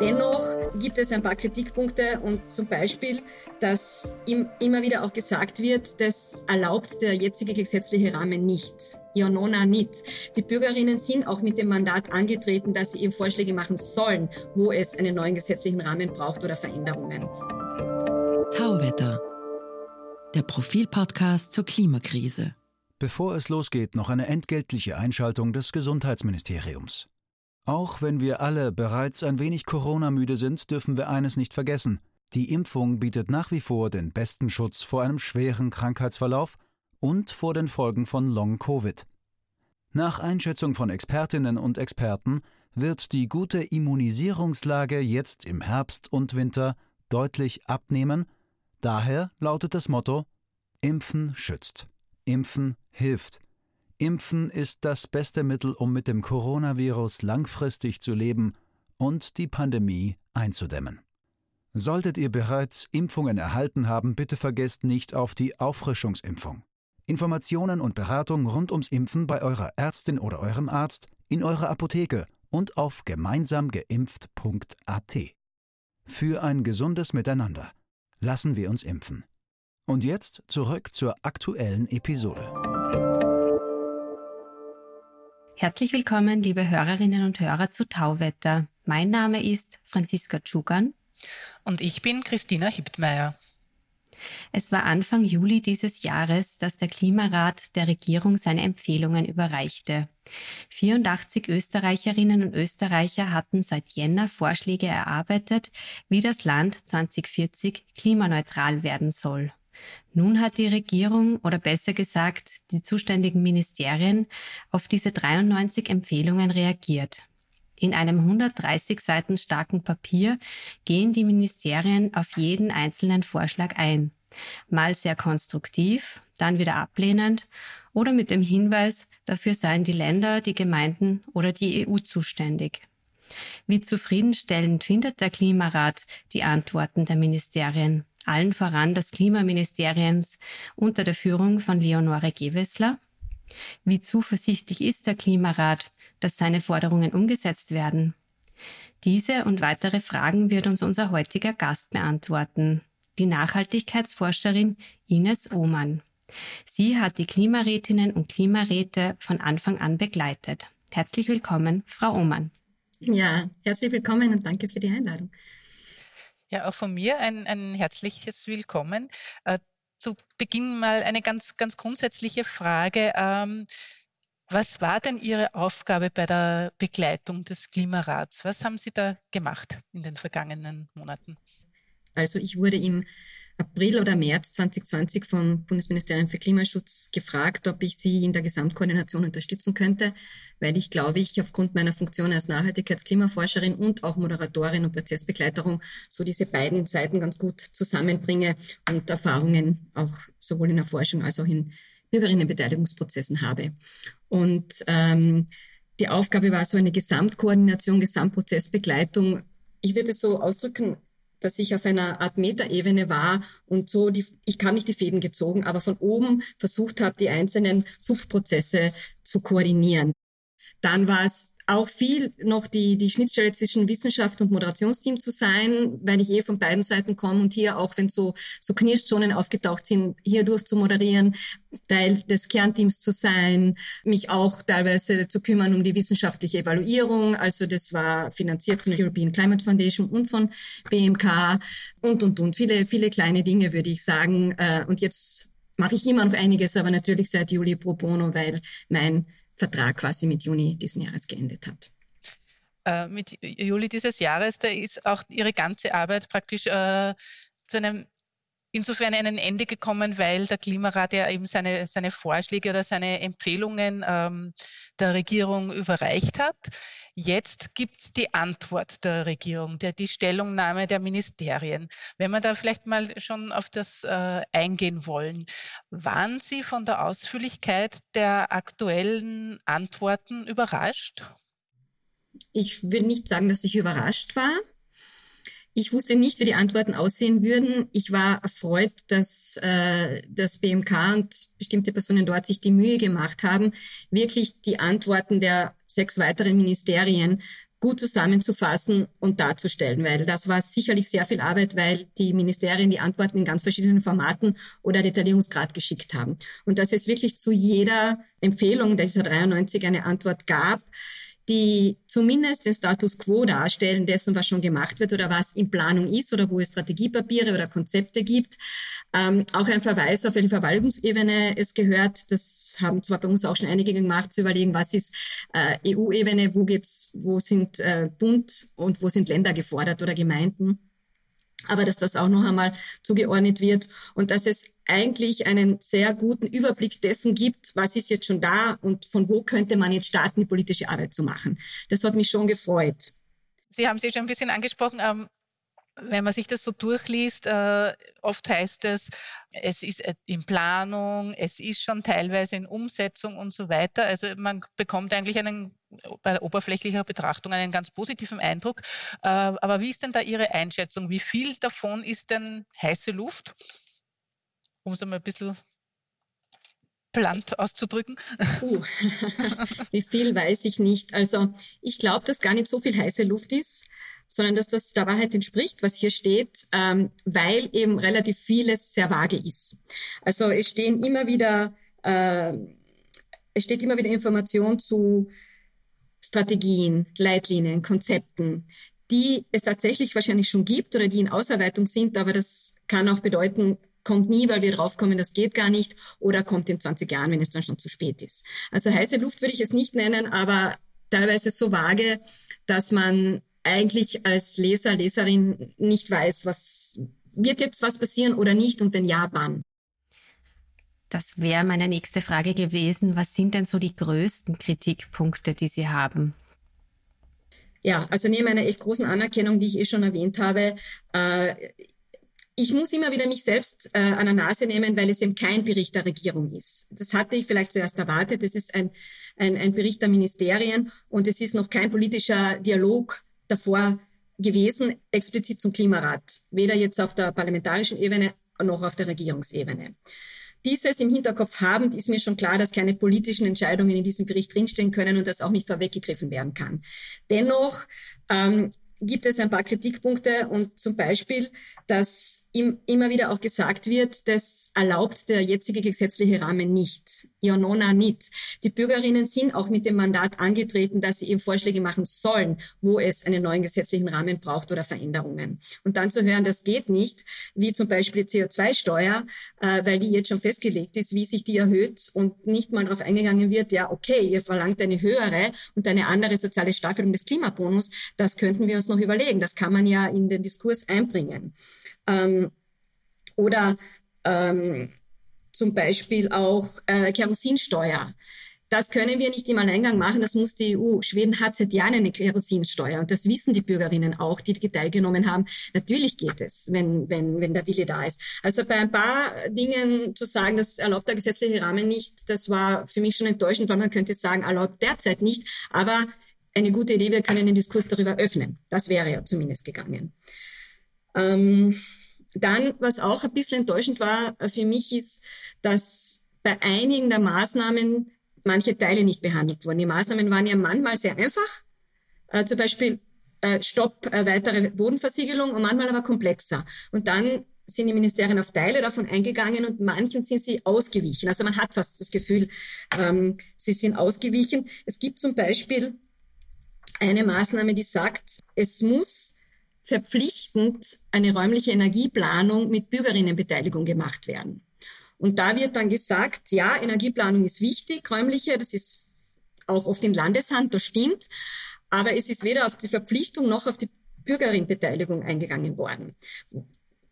Dennoch gibt es ein paar Kritikpunkte und zum Beispiel, dass immer wieder auch gesagt wird, das erlaubt der jetzige gesetzliche Rahmen nicht. Ja, nona nicht. Die Bürgerinnen sind auch mit dem Mandat angetreten, dass sie eben Vorschläge machen sollen, wo es einen neuen gesetzlichen Rahmen braucht oder Veränderungen. Tauwetter. Der Profilpodcast zur Klimakrise. Bevor es losgeht, noch eine entgeltliche Einschaltung des Gesundheitsministeriums. Auch wenn wir alle bereits ein wenig Corona-müde sind, dürfen wir eines nicht vergessen. Die Impfung bietet nach wie vor den besten Schutz vor einem schweren Krankheitsverlauf und vor den Folgen von Long-Covid. Nach Einschätzung von Expertinnen und Experten wird die gute Immunisierungslage jetzt im Herbst und Winter deutlich abnehmen. Daher lautet das Motto Impfen schützt. Impfen hilft. Impfen ist das beste Mittel, um mit dem Coronavirus langfristig zu leben und die Pandemie einzudämmen. Solltet ihr bereits Impfungen erhalten haben, bitte vergesst nicht auf die Auffrischungsimpfung. Informationen und Beratung rund ums Impfen bei eurer Ärztin oder eurem Arzt, in eurer Apotheke und auf gemeinsamgeimpft.at. Für ein gesundes Miteinander. Lassen wir uns impfen. Und jetzt zurück zur aktuellen Episode. Herzlich willkommen, liebe Hörerinnen und Hörer zu Tauwetter. Mein Name ist Franziska Tschugan. Und ich bin Christina Hiptmeier. Es war Anfang Juli dieses Jahres, dass der Klimarat der Regierung seine Empfehlungen überreichte. 84 Österreicherinnen und Österreicher hatten seit Jänner Vorschläge erarbeitet, wie das Land 2040 klimaneutral werden soll. Nun hat die Regierung oder besser gesagt die zuständigen Ministerien auf diese 93 Empfehlungen reagiert. In einem 130 Seiten starken Papier gehen die Ministerien auf jeden einzelnen Vorschlag ein. Mal sehr konstruktiv, dann wieder ablehnend oder mit dem Hinweis, dafür seien die Länder, die Gemeinden oder die EU zuständig. Wie zufriedenstellend findet der Klimarat die Antworten der Ministerien? Allen voran des Klimaministeriums unter der Führung von Leonore Gewessler. Wie zuversichtlich ist der Klimarat, dass seine Forderungen umgesetzt werden? Diese und weitere Fragen wird uns unser heutiger Gast beantworten, die Nachhaltigkeitsforscherin Ines Ohmann. Sie hat die Klimarätinnen und Klimaräte von Anfang an begleitet. Herzlich willkommen, Frau Ohmann. Ja, herzlich willkommen und danke für die Einladung. Ja, auch von mir ein, ein herzliches Willkommen. Äh, zu Beginn mal eine ganz, ganz grundsätzliche Frage. Ähm, was war denn Ihre Aufgabe bei der Begleitung des Klimarats? Was haben Sie da gemacht in den vergangenen Monaten? Also ich wurde im April oder März 2020 vom Bundesministerium für Klimaschutz gefragt, ob ich sie in der Gesamtkoordination unterstützen könnte, weil ich glaube ich aufgrund meiner Funktion als Nachhaltigkeitsklimaforscherin und auch Moderatorin und Prozessbegleiterin so diese beiden Seiten ganz gut zusammenbringe und Erfahrungen auch sowohl in der Forschung als auch in Bürgerinnenbeteiligungsprozessen habe. Und ähm, die Aufgabe war so eine Gesamtkoordination, Gesamtprozessbegleitung. Ich würde es so ausdrücken, dass ich auf einer Art Metaebene war und so die, ich kann nicht die Fäden gezogen, aber von oben versucht habe, die einzelnen Subprozesse zu koordinieren. Dann war es auch viel noch die, die Schnittstelle zwischen Wissenschaft und Moderationsteam zu sein, weil ich eh von beiden Seiten komme und hier auch, wenn so, so Knirschzonen aufgetaucht sind, hier durch zu moderieren, Teil des Kernteams zu sein, mich auch teilweise zu kümmern um die wissenschaftliche Evaluierung. Also das war finanziert von der European Climate Foundation und von BMK und, und, und. Viele, viele kleine Dinge, würde ich sagen. Äh, und jetzt mache ich immer noch einiges, aber natürlich seit Juli pro bono, weil mein Vertrag quasi mit Juni diesen Jahres geendet hat. Äh, mit Juli dieses Jahres, da ist auch Ihre ganze Arbeit praktisch äh, zu einem insofern ein Ende gekommen, weil der Klimarat ja eben seine, seine Vorschläge oder seine Empfehlungen ähm, der Regierung überreicht hat. Jetzt gibt es die Antwort der Regierung, der, die Stellungnahme der Ministerien. Wenn wir da vielleicht mal schon auf das äh, eingehen wollen, waren Sie von der Ausführlichkeit der aktuellen Antworten überrascht? Ich will nicht sagen, dass ich überrascht war. Ich wusste nicht, wie die Antworten aussehen würden. Ich war erfreut, dass äh, das BMK und bestimmte Personen dort sich die Mühe gemacht haben, wirklich die Antworten der sechs weiteren Ministerien gut zusammenzufassen und darzustellen, weil das war sicherlich sehr viel Arbeit, weil die Ministerien die Antworten in ganz verschiedenen Formaten oder Detaillierungsgrad geschickt haben. Und dass es wirklich zu jeder Empfehlung dieser 93 eine Antwort gab, die zumindest den Status quo darstellen dessen, was schon gemacht wird oder was in Planung ist oder wo es Strategiepapiere oder Konzepte gibt. Ähm, auch ein Verweis auf eine Verwaltungsebene es gehört. Das haben zwar bei uns auch schon einige gemacht, zu überlegen, was ist äh, EU-Ebene, wo geht's, wo sind äh, Bund und wo sind Länder gefordert oder Gemeinden aber dass das auch noch einmal zugeordnet wird und dass es eigentlich einen sehr guten Überblick dessen gibt, was ist jetzt schon da und von wo könnte man jetzt starten, die politische Arbeit zu machen. Das hat mich schon gefreut. Sie haben sich schon ein bisschen angesprochen. Ähm wenn man sich das so durchliest, äh, oft heißt es, es ist in Planung, es ist schon teilweise in Umsetzung und so weiter. Also man bekommt eigentlich einen bei oberflächlicher Betrachtung einen ganz positiven Eindruck. Äh, aber wie ist denn da Ihre Einschätzung? Wie viel davon ist denn heiße Luft? Um es mal ein bisschen plant auszudrücken? Uh, wie viel weiß ich nicht. Also ich glaube, dass gar nicht so viel heiße Luft ist sondern dass das der Wahrheit entspricht, was hier steht, ähm, weil eben relativ vieles sehr vage ist. Also es stehen immer wieder, äh, es steht immer wieder Information zu Strategien, Leitlinien, Konzepten, die es tatsächlich wahrscheinlich schon gibt oder die in Ausarbeitung sind, aber das kann auch bedeuten, kommt nie, weil wir draufkommen, das geht gar nicht, oder kommt in 20 Jahren, wenn es dann schon zu spät ist. Also heiße Luft würde ich es nicht nennen, aber teilweise so vage, dass man eigentlich als Leser, Leserin nicht weiß, was wird jetzt was passieren oder nicht und wenn ja, wann. Das wäre meine nächste Frage gewesen. Was sind denn so die größten Kritikpunkte, die Sie haben? Ja, also neben einer echt großen Anerkennung, die ich eh schon erwähnt habe, äh, ich muss immer wieder mich selbst äh, an der Nase nehmen, weil es eben kein Bericht der Regierung ist. Das hatte ich vielleicht zuerst erwartet. Es ist ein, ein, ein Bericht der Ministerien und es ist noch kein politischer Dialog davor gewesen, explizit zum Klimarat, weder jetzt auf der parlamentarischen Ebene noch auf der Regierungsebene. Dieses im Hinterkopf habend ist mir schon klar, dass keine politischen Entscheidungen in diesem Bericht drinstehen können und das auch nicht vorweggegriffen werden kann. Dennoch ähm, gibt es ein paar Kritikpunkte und zum Beispiel, dass im, immer wieder auch gesagt wird, das erlaubt der jetzige gesetzliche Rahmen nicht. Ja, nona nicht. Die Bürgerinnen sind auch mit dem Mandat angetreten, dass sie eben Vorschläge machen sollen, wo es einen neuen gesetzlichen Rahmen braucht oder Veränderungen. Und dann zu hören, das geht nicht, wie zum Beispiel CO2-Steuer, äh, weil die jetzt schon festgelegt ist, wie sich die erhöht und nicht mal darauf eingegangen wird, ja, okay, ihr verlangt eine höhere und eine andere soziale Staffelung des Klimabonus, das könnten wir uns noch überlegen. Das kann man ja in den Diskurs einbringen. Ähm, oder ähm, zum Beispiel auch äh, Kerosinsteuer. Das können wir nicht im Alleingang machen, das muss die EU. Schweden hat seit Jahren eine Kerosinsteuer und das wissen die Bürgerinnen auch, die teilgenommen haben. Natürlich geht es, wenn, wenn, wenn der Wille da ist. Also bei ein paar Dingen zu sagen, das erlaubt der gesetzliche Rahmen nicht, das war für mich schon enttäuschend, weil man könnte sagen, erlaubt derzeit nicht, aber eine gute Idee, wir können den Diskurs darüber öffnen. Das wäre ja zumindest gegangen. Ähm, dann, was auch ein bisschen enttäuschend war für mich, ist, dass bei einigen der Maßnahmen manche Teile nicht behandelt wurden. Die Maßnahmen waren ja manchmal sehr einfach, äh, zum Beispiel äh, Stopp äh, weitere Bodenversiegelung und manchmal aber komplexer. Und dann sind die Ministerien auf Teile davon eingegangen und manchen sind sie ausgewichen. Also man hat fast das Gefühl, ähm, sie sind ausgewichen. Es gibt zum Beispiel eine Maßnahme, die sagt, es muss verpflichtend eine räumliche Energieplanung mit Bürgerinnenbeteiligung gemacht werden. Und da wird dann gesagt, ja, Energieplanung ist wichtig, räumliche, das ist auch oft in Landeshand, das stimmt, aber es ist weder auf die Verpflichtung noch auf die Bürgerinnenbeteiligung eingegangen worden.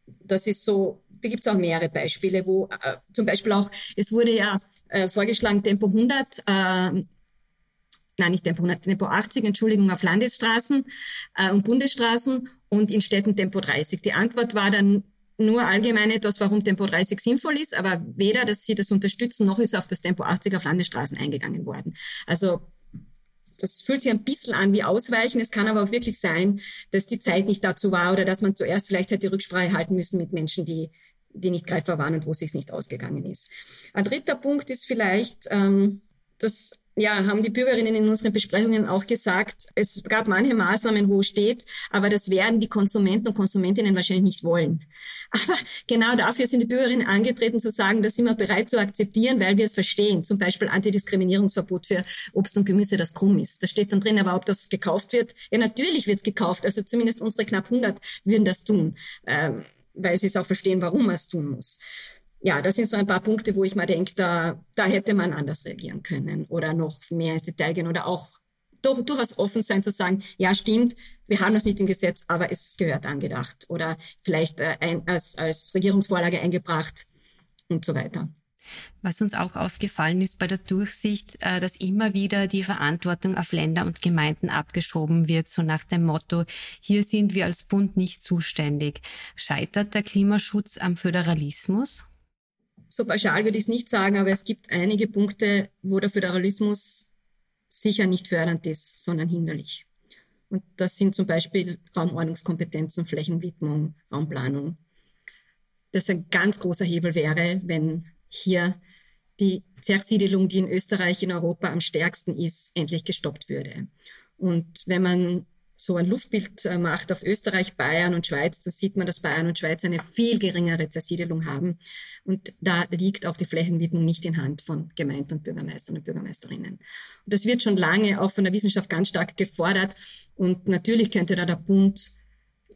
Das ist so, da gibt es auch mehrere Beispiele, wo äh, zum Beispiel auch, es wurde ja äh, vorgeschlagen, Tempo 100 äh, nein, nicht Tempo 100, Tempo 80, Entschuldigung, auf Landesstraßen äh, und Bundesstraßen und in Städten Tempo 30. Die Antwort war dann nur allgemein etwas, warum Tempo 30 sinnvoll ist, aber weder, dass sie das unterstützen, noch ist auf das Tempo 80 auf Landesstraßen eingegangen worden. Also das fühlt sich ein bisschen an wie Ausweichen. Es kann aber auch wirklich sein, dass die Zeit nicht dazu war oder dass man zuerst vielleicht hätte Rücksprache halten müssen mit Menschen, die, die nicht greifbar waren und wo es sich nicht ausgegangen ist. Ein dritter Punkt ist vielleicht, ähm, dass ja, haben die Bürgerinnen in unseren Besprechungen auch gesagt, es gab manche Maßnahmen, wo steht, aber das werden die Konsumenten und Konsumentinnen wahrscheinlich nicht wollen. Aber genau dafür sind die Bürgerinnen angetreten zu sagen, das sind wir bereit zu akzeptieren, weil wir es verstehen. Zum Beispiel Antidiskriminierungsverbot für Obst und Gemüse, das krumm ist. Da steht dann drin, aber ob das gekauft wird, ja natürlich wird es gekauft. Also zumindest unsere knapp 100 würden das tun, ähm, weil sie es auch verstehen, warum man es tun muss ja, das sind so ein paar Punkte, wo ich mal denke, da, da hätte man anders reagieren können oder noch mehr ins Detail gehen oder auch doch, durchaus offen sein zu sagen, ja, stimmt, wir haben das nicht im Gesetz, aber es gehört angedacht oder vielleicht äh, ein, als, als Regierungsvorlage eingebracht und so weiter. Was uns auch aufgefallen ist bei der Durchsicht, äh, dass immer wieder die Verantwortung auf Länder und Gemeinden abgeschoben wird, so nach dem Motto, hier sind wir als Bund nicht zuständig. Scheitert der Klimaschutz am Föderalismus? So pauschal würde ich es nicht sagen, aber es gibt einige Punkte, wo der Föderalismus sicher nicht fördernd ist, sondern hinderlich. Und das sind zum Beispiel Raumordnungskompetenzen, Flächenwidmung, Raumplanung. Das ein ganz großer Hebel wäre, wenn hier die Zersiedelung, die in Österreich, in Europa am stärksten ist, endlich gestoppt würde. Und wenn man so ein Luftbild äh, macht auf Österreich, Bayern und Schweiz, da sieht man, dass Bayern und Schweiz eine viel geringere Zersiedelung haben. Und da liegt auch die Flächenwidmung nicht in Hand von Gemeinden und Bürgermeistern und Bürgermeisterinnen. Und das wird schon lange auch von der Wissenschaft ganz stark gefordert. Und natürlich könnte da der Bund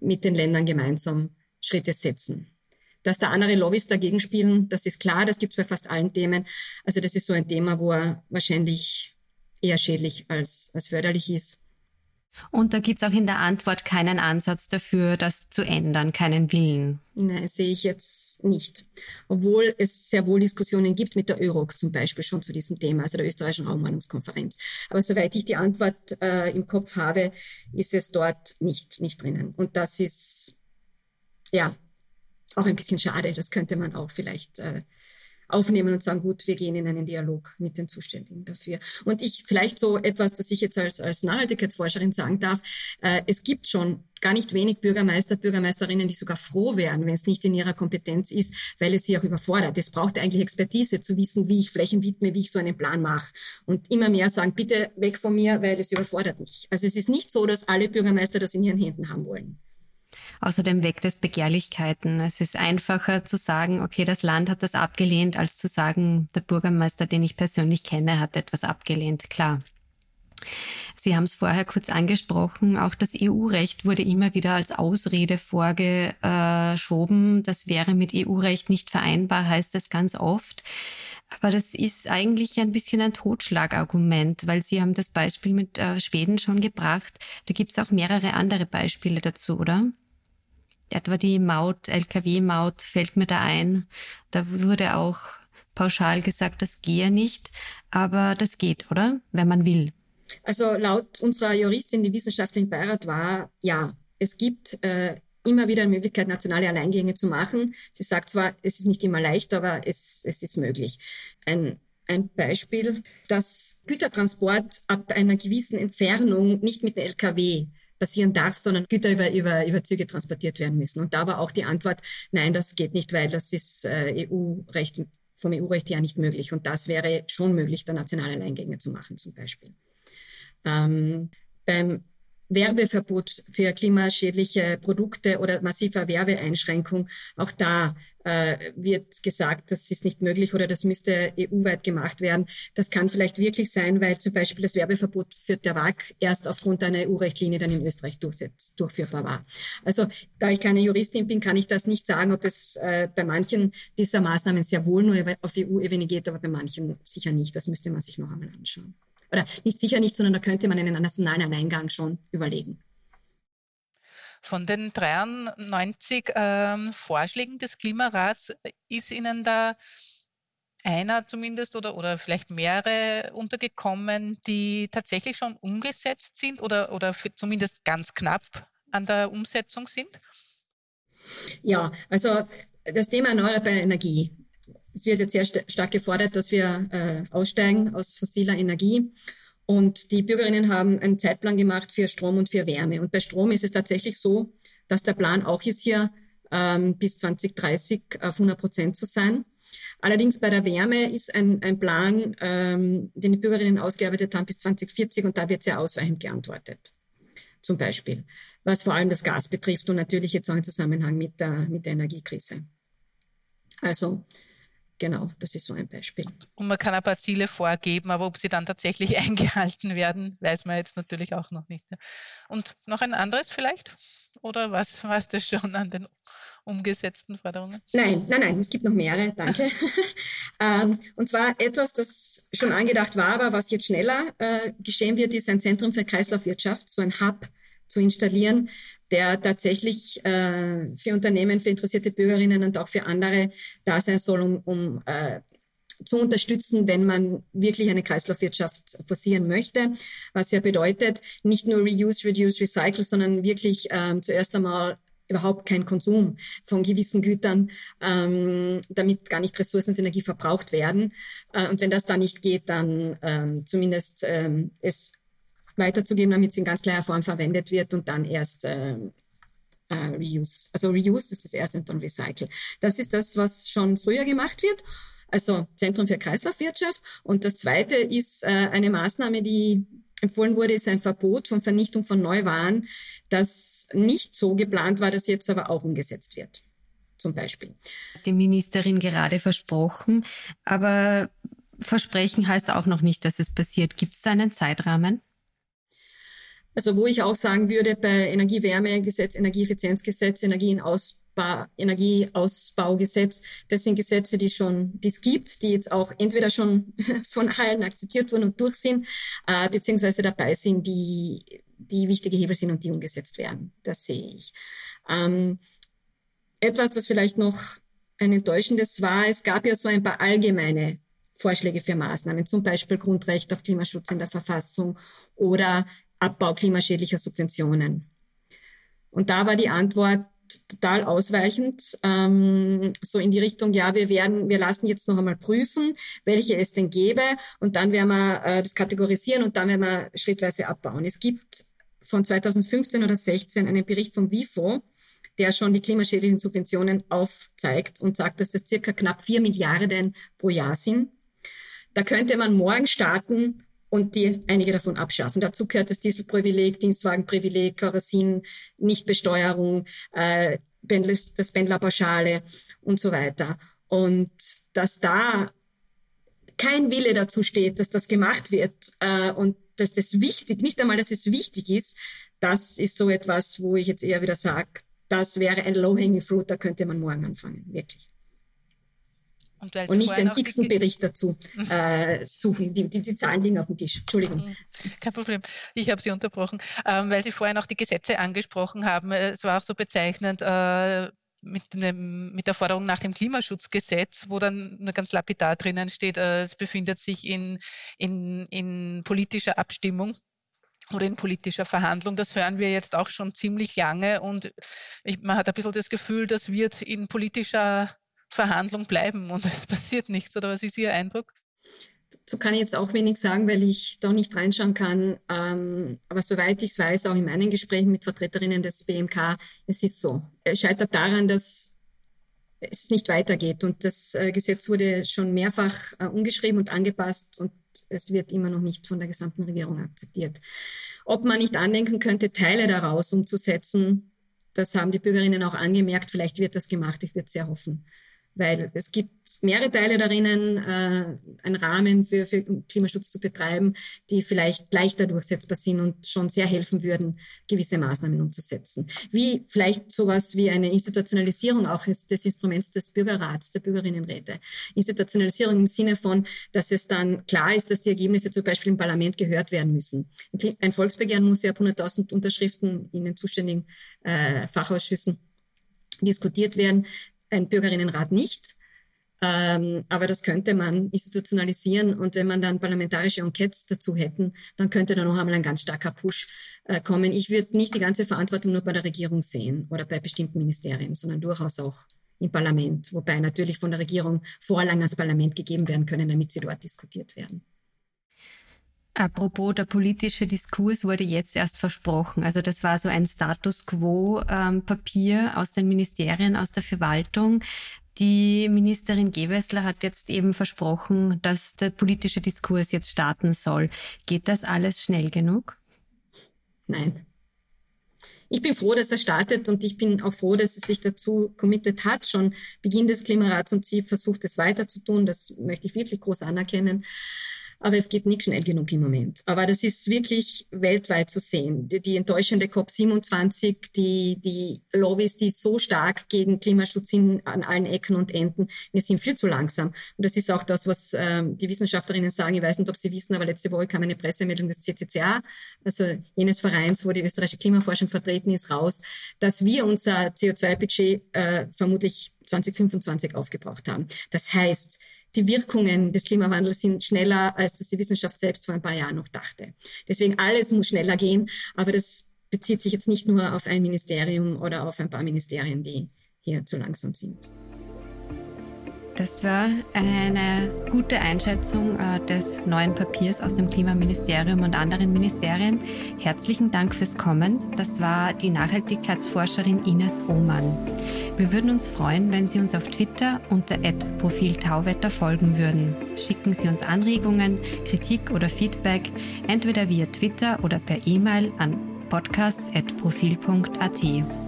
mit den Ländern gemeinsam Schritte setzen. Dass da andere Lobbys dagegen spielen, das ist klar, das gibt es bei fast allen Themen. Also das ist so ein Thema, wo er wahrscheinlich eher schädlich als, als förderlich ist. Und da gibt's auch in der Antwort keinen Ansatz dafür, das zu ändern, keinen Willen. Nein, sehe ich jetzt nicht. Obwohl es sehr wohl Diskussionen gibt mit der ÖROG zum Beispiel schon zu diesem Thema, also der österreichischen Raummannungskonferenz. Aber soweit ich die Antwort äh, im Kopf habe, ist es dort nicht, nicht drinnen. Und das ist, ja, auch ein bisschen schade. Das könnte man auch vielleicht äh, aufnehmen und sagen, gut, wir gehen in einen Dialog mit den Zuständigen dafür. Und ich vielleicht so etwas, das ich jetzt als, als Nachhaltigkeitsforscherin sagen darf, äh, es gibt schon gar nicht wenig Bürgermeister, Bürgermeisterinnen, die sogar froh wären, wenn es nicht in ihrer Kompetenz ist, weil es sie auch überfordert. Es braucht eigentlich Expertise zu wissen, wie ich Flächen widme, wie ich so einen Plan mache. Und immer mehr sagen, bitte weg von mir, weil es überfordert mich. Also es ist nicht so, dass alle Bürgermeister das in ihren Händen haben wollen. Außerdem weckt es Begehrlichkeiten. Es ist einfacher zu sagen, okay, das Land hat das abgelehnt, als zu sagen, der Bürgermeister, den ich persönlich kenne, hat etwas abgelehnt. Klar. Sie haben es vorher kurz angesprochen, auch das EU-Recht wurde immer wieder als Ausrede vorgeschoben. Das wäre mit EU-Recht nicht vereinbar, heißt es ganz oft. Aber das ist eigentlich ein bisschen ein Totschlagargument, weil Sie haben das Beispiel mit äh, Schweden schon gebracht. Da gibt es auch mehrere andere Beispiele dazu, oder? Etwa die Maut, Lkw-Maut fällt mir da ein. Da wurde auch pauschal gesagt, das gehe nicht, aber das geht, oder? Wenn man will. Also laut unserer Juristin, die wissenschaftlichen Beirat war, ja, es gibt äh, immer wieder eine Möglichkeit, nationale Alleingänge zu machen. Sie sagt zwar, es ist nicht immer leicht, aber es, es ist möglich. Ein, ein Beispiel, dass Gütertransport ab einer gewissen Entfernung nicht mit dem LKW passieren darf, sondern Güter über, über, über Züge transportiert werden müssen. Und da war auch die Antwort, nein, das geht nicht, weil das ist äh, EU-Recht, vom EU-Recht her nicht möglich. Und das wäre schon möglich, da nationale Alleingänge zu machen zum Beispiel. Ähm, beim Werbeverbot für klimaschädliche Produkte oder massiver Werbeeinschränkung, auch da äh, wird gesagt, das ist nicht möglich oder das müsste EU-weit gemacht werden. Das kann vielleicht wirklich sein, weil zum Beispiel das Werbeverbot für Tabak erst aufgrund einer EU-Rechtlinie dann in Österreich durchführbar war. Also da ich keine Juristin bin, kann ich das nicht sagen, ob es äh, bei manchen dieser Maßnahmen sehr wohl nur auf EU-Ebene geht, aber bei manchen sicher nicht. Das müsste man sich noch einmal anschauen. Oder nicht sicher nicht, sondern da könnte man einen nationalen Alleingang schon überlegen. Von den 93 ähm, Vorschlägen des Klimarats ist Ihnen da einer zumindest oder, oder vielleicht mehrere untergekommen, die tatsächlich schon umgesetzt sind oder, oder zumindest ganz knapp an der Umsetzung sind? Ja, also das Thema erneuerbare Energie es wird jetzt sehr st stark gefordert, dass wir äh, aussteigen aus fossiler Energie. Und die Bürgerinnen haben einen Zeitplan gemacht für Strom und für Wärme. Und bei Strom ist es tatsächlich so, dass der Plan auch ist, hier ähm, bis 2030 auf 100 Prozent zu sein. Allerdings bei der Wärme ist ein, ein Plan, ähm, den die Bürgerinnen ausgearbeitet haben bis 2040 und da wird sehr ausweichend geantwortet. Zum Beispiel, was vor allem das Gas betrifft und natürlich jetzt auch im Zusammenhang mit der, mit der Energiekrise. Also Genau, das ist so ein Beispiel. Und man kann ein paar Ziele vorgeben, aber ob sie dann tatsächlich eingehalten werden, weiß man jetzt natürlich auch noch nicht. Und noch ein anderes vielleicht? Oder was war das schon an den umgesetzten Forderungen? Nein, nein, nein, es gibt noch mehrere, danke. ähm, und zwar etwas, das schon angedacht war, aber was jetzt schneller äh, geschehen wird, ist ein Zentrum für Kreislaufwirtschaft, so ein Hub zu installieren, der tatsächlich äh, für Unternehmen, für interessierte Bürgerinnen und auch für andere da sein soll, um, um äh, zu unterstützen, wenn man wirklich eine Kreislaufwirtschaft forcieren möchte, was ja bedeutet, nicht nur Reuse, Reduce, Recycle, sondern wirklich ähm, zuerst einmal überhaupt kein Konsum von gewissen Gütern, ähm, damit gar nicht Ressourcen und Energie verbraucht werden. Äh, und wenn das da nicht geht, dann ähm, zumindest ähm, es weiterzugeben, damit es in ganz klarer Form verwendet wird und dann erst äh, äh, Reuse. Also Reuse ist das erste und dann Recycle. Das ist das, was schon früher gemacht wird. Also Zentrum für Kreislaufwirtschaft. Und das zweite ist äh, eine Maßnahme, die empfohlen wurde, ist ein Verbot von Vernichtung von Neuwaren, das nicht so geplant war, das jetzt aber auch umgesetzt wird. Zum Beispiel. Die Ministerin gerade versprochen, aber Versprechen heißt auch noch nicht, dass es passiert. Gibt es da einen Zeitrahmen? Also wo ich auch sagen würde, bei Energiewärmegesetz, Energieeffizienzgesetz, Energieausbau, Energieausbaugesetz, das sind Gesetze, die schon, die es gibt, die jetzt auch entweder schon von allen akzeptiert wurden und durch sind, äh, beziehungsweise dabei sind, die, die wichtige Hebel sind und die umgesetzt werden. Das sehe ich. Ähm, etwas, das vielleicht noch ein enttäuschendes war, es gab ja so ein paar allgemeine Vorschläge für Maßnahmen, zum Beispiel Grundrecht auf Klimaschutz in der Verfassung oder Abbau klimaschädlicher Subventionen. Und da war die Antwort total ausweichend, ähm, so in die Richtung, ja, wir werden, wir lassen jetzt noch einmal prüfen, welche es denn gäbe und dann werden wir äh, das kategorisieren und dann werden wir schrittweise abbauen. Es gibt von 2015 oder 16 einen Bericht vom WIFO, der schon die klimaschädlichen Subventionen aufzeigt und sagt, dass das circa knapp vier Milliarden pro Jahr sind. Da könnte man morgen starten und die einige davon abschaffen. Dazu gehört das Dieselprivileg, Dienstwagenprivileg, Kerosin, Nichtbesteuerung, äh, das Pendlerpauschale und so weiter. Und dass da kein Wille dazu steht, dass das gemacht wird äh, und dass das wichtig, nicht einmal, dass es wichtig ist, das ist so etwas, wo ich jetzt eher wieder sage, das wäre ein low-hanging fruit, da könnte man morgen anfangen, wirklich. Und, und nicht den x-ten Bericht dazu äh, suchen. Die, die, die, Zahlen liegen auf dem Tisch. Entschuldigung. Mhm. Kein Problem. Ich habe Sie unterbrochen, ähm, weil Sie vorhin auch die Gesetze angesprochen haben. Es war auch so bezeichnend. Äh, mit, einem, mit der Forderung nach dem Klimaschutzgesetz, wo dann nur ganz lapidar drinnen steht, äh, es befindet sich in, in, in politischer Abstimmung oder in politischer Verhandlung. Das hören wir jetzt auch schon ziemlich lange und ich, man hat ein bisschen das Gefühl, das wird in politischer Verhandlung bleiben und es passiert nichts. Oder was ist Ihr Eindruck? So kann ich jetzt auch wenig sagen, weil ich da nicht reinschauen kann. Ähm, aber soweit ich es weiß, auch in meinen Gesprächen mit Vertreterinnen des BMK, es ist so. Es scheitert daran, dass es nicht weitergeht. Und das äh, Gesetz wurde schon mehrfach äh, umgeschrieben und angepasst und es wird immer noch nicht von der gesamten Regierung akzeptiert. Ob man nicht andenken könnte, Teile daraus umzusetzen, das haben die Bürgerinnen auch angemerkt. Vielleicht wird das gemacht. Ich würde sehr hoffen weil es gibt mehrere Teile darin, äh, einen Rahmen für, für Klimaschutz zu betreiben, die vielleicht leichter durchsetzbar sind und schon sehr helfen würden, gewisse Maßnahmen umzusetzen. Wie vielleicht sowas wie eine Institutionalisierung auch des Instruments des Bürgerrats, der Bürgerinnenräte. Institutionalisierung im Sinne von, dass es dann klar ist, dass die Ergebnisse zum Beispiel im Parlament gehört werden müssen. Ein Volksbegehren muss ja ab 100.000 Unterschriften in den zuständigen äh, Fachausschüssen diskutiert werden ein Bürgerinnenrat nicht. Ähm, aber das könnte man institutionalisieren und wenn man dann parlamentarische Enquetes dazu hätten, dann könnte da noch einmal ein ganz starker Push äh, kommen. Ich würde nicht die ganze Verantwortung nur bei der Regierung sehen oder bei bestimmten Ministerien, sondern durchaus auch im Parlament, wobei natürlich von der Regierung Vorlagen ans Parlament gegeben werden können, damit sie dort diskutiert werden. Apropos, der politische Diskurs wurde jetzt erst versprochen. Also das war so ein Status quo-Papier ähm, aus den Ministerien, aus der Verwaltung. Die Ministerin Gewessler hat jetzt eben versprochen, dass der politische Diskurs jetzt starten soll. Geht das alles schnell genug? Nein. Ich bin froh, dass er startet und ich bin auch froh, dass er sich dazu committed hat. Schon Beginn des Klimarats und sie versucht es weiter zu tun. Das möchte ich wirklich groß anerkennen aber es geht nicht schnell genug im Moment. Aber das ist wirklich weltweit zu sehen. Die, die enttäuschende COP27, die, die Lobbys, die so stark gegen Klimaschutz sind an allen Ecken und Enden, wir sind viel zu langsam. Und das ist auch das, was ähm, die Wissenschaftlerinnen sagen. Ich weiß nicht, ob Sie wissen, aber letzte Woche kam eine Pressemeldung des CCCA, also jenes Vereins, wo die österreichische Klimaforschung vertreten ist, raus, dass wir unser CO2-Budget äh, vermutlich 2025 aufgebraucht haben. Das heißt, die Wirkungen des Klimawandels sind schneller, als das die Wissenschaft selbst vor ein paar Jahren noch dachte. Deswegen alles muss schneller gehen, aber das bezieht sich jetzt nicht nur auf ein Ministerium oder auf ein paar Ministerien, die hier zu langsam sind. Das war eine gute Einschätzung äh, des neuen Papiers aus dem Klimaministerium und anderen Ministerien. Herzlichen Dank fürs Kommen. Das war die Nachhaltigkeitsforscherin Ines Ohmann. Wir würden uns freuen, wenn Sie uns auf Twitter unter Profil Tauwetter folgen würden. Schicken Sie uns Anregungen, Kritik oder Feedback entweder via Twitter oder per E-Mail an podcasts.profil.at.